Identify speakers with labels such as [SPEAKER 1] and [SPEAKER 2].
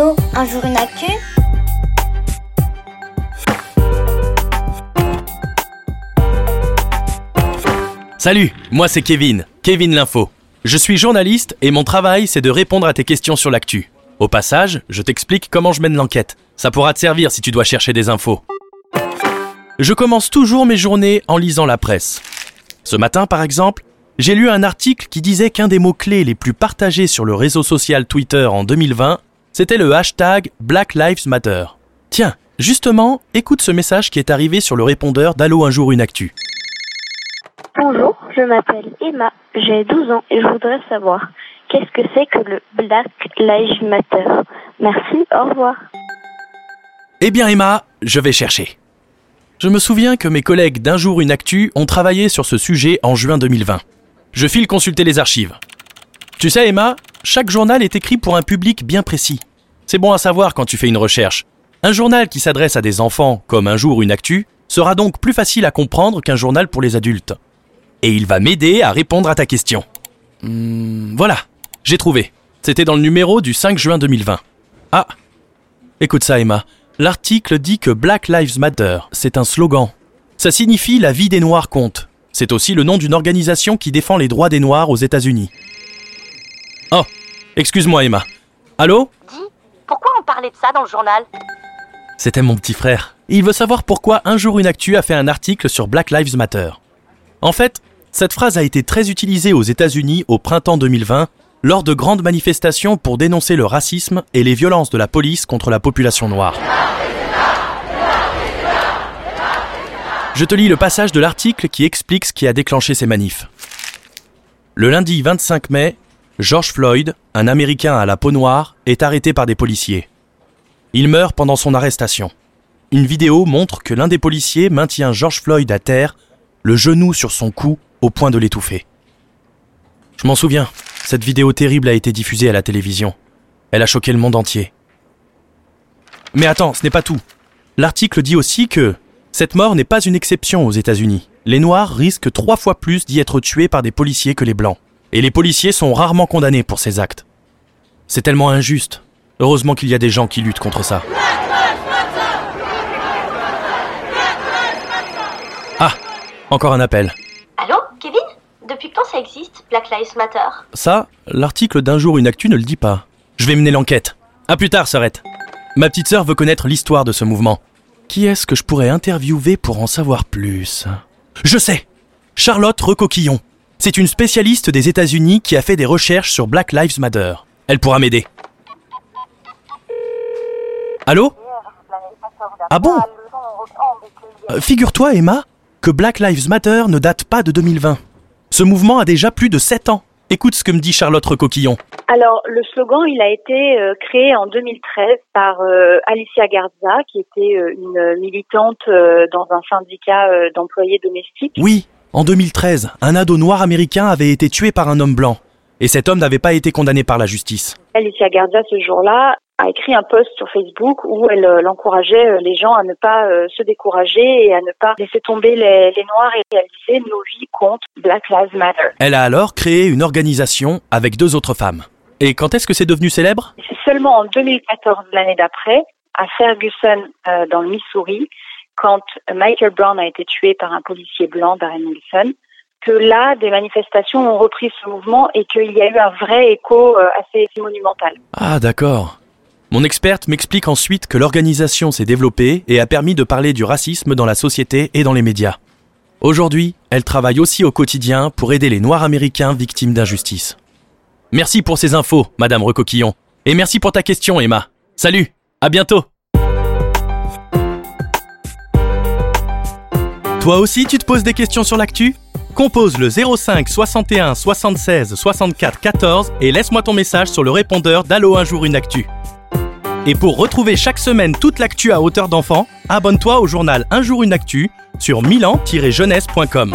[SPEAKER 1] Un jour une actu
[SPEAKER 2] Salut, moi c'est Kevin, Kevin l'info. Je suis journaliste et mon travail c'est de répondre à tes questions sur l'actu. Au passage, je t'explique comment je mène l'enquête. Ça pourra te servir si tu dois chercher des infos. Je commence toujours mes journées en lisant la presse. Ce matin par exemple, j'ai lu un article qui disait qu'un des mots-clés les plus partagés sur le réseau social Twitter en 2020, c'était le hashtag Black Lives Matter. Tiens, justement, écoute ce message qui est arrivé sur le répondeur d'Allo un jour une actu.
[SPEAKER 3] Bonjour, je m'appelle Emma, j'ai 12 ans et je voudrais savoir qu'est-ce que c'est que le Black Lives Matter? Merci, au revoir.
[SPEAKER 2] Eh bien Emma, je vais chercher. Je me souviens que mes collègues d'Un jour une actu ont travaillé sur ce sujet en juin 2020. Je file consulter les archives. Tu sais Emma, chaque journal est écrit pour un public bien précis. C'est bon à savoir quand tu fais une recherche. Un journal qui s'adresse à des enfants, comme Un jour une actu, sera donc plus facile à comprendre qu'un journal pour les adultes et il va m'aider à répondre à ta question. Hmm, voilà, j'ai trouvé. C'était dans le numéro du 5 juin 2020. Ah, écoute ça Emma. L'article dit que Black Lives Matter, c'est un slogan. Ça signifie la vie des Noirs compte. C'est aussi le nom d'une organisation qui défend les droits des Noirs aux États-Unis. Oh, excuse-moi Emma. Allô? C'était mon petit frère. Il veut savoir pourquoi un jour une actu a fait un article sur Black Lives Matter. En fait, cette phrase a été très utilisée aux États-Unis au printemps 2020 lors de grandes manifestations pour dénoncer le racisme et les violences de la police contre la population noire. Je te lis le passage de l'article qui explique ce qui a déclenché ces manifs. Le lundi 25 mai, George Floyd, un Américain à la peau noire, est arrêté par des policiers. Il meurt pendant son arrestation. Une vidéo montre que l'un des policiers maintient George Floyd à terre, le genou sur son cou au point de l'étouffer. Je m'en souviens, cette vidéo terrible a été diffusée à la télévision. Elle a choqué le monde entier. Mais attends, ce n'est pas tout. L'article dit aussi que cette mort n'est pas une exception aux États-Unis. Les Noirs risquent trois fois plus d'y être tués par des policiers que les Blancs. Et les policiers sont rarement condamnés pour ces actes. C'est tellement injuste. Heureusement qu'il y a des gens qui luttent contre ça. Ah, encore un appel.
[SPEAKER 4] Kevin? Depuis quand ça existe, Black Lives Matter?
[SPEAKER 2] Ça, l'article d'un jour une actu ne le dit pas. Je vais mener l'enquête. À plus tard, Sorette. Ma petite sœur veut connaître l'histoire de ce mouvement. Qui est-ce que je pourrais interviewer pour en savoir plus? Je sais Charlotte Recoquillon. C'est une spécialiste des États-Unis qui a fait des recherches sur Black Lives Matter. Elle pourra m'aider. Allô Ah bon euh, Figure-toi, Emma, que Black Lives Matter ne date pas de 2020. Ce mouvement a déjà plus de 7 ans. Écoute ce que me dit Charlotte Recoquillon.
[SPEAKER 3] Alors, le slogan, il a été euh, créé en 2013 par euh, Alicia Garza, qui était euh, une militante dans un syndicat d'employés domestiques.
[SPEAKER 2] Oui, en 2013, un ado noir américain avait été tué par un homme blanc. Et cet homme n'avait pas été condamné par la justice.
[SPEAKER 3] Alicia Garza, ce jour-là, a écrit un post sur Facebook où elle, euh, encourageait euh, les gens à ne pas euh, se décourager et à ne pas laisser tomber les, les Noirs et réaliser nos vies comptent Black Lives Matter.
[SPEAKER 2] Elle a alors créé une organisation avec deux autres femmes. Et quand est-ce que c'est devenu célèbre?
[SPEAKER 3] C'est seulement en 2014, l'année d'après, à Ferguson, dans le Missouri, quand Michael Brown a été tué par un policier blanc, Darren Wilson, que là, des manifestations ont repris ce mouvement et qu'il y a eu un vrai écho assez monumental.
[SPEAKER 2] Ah, d'accord. Mon experte m'explique ensuite que l'organisation s'est développée et a permis de parler du racisme dans la société et dans les médias. Aujourd'hui, elle travaille aussi au quotidien pour aider les Noirs américains victimes d'injustice. Merci pour ces infos, Madame Recoquillon. Et merci pour ta question, Emma. Salut, à bientôt. Toi aussi, tu te poses des questions sur l'actu? Compose le 05 61 76 64 14 et laisse-moi ton message sur le répondeur d'Allo un jour une actu. Et pour retrouver chaque semaine toute l'actu à hauteur d'enfant, abonne-toi au journal Un jour une actu sur milan-jeunesse.com.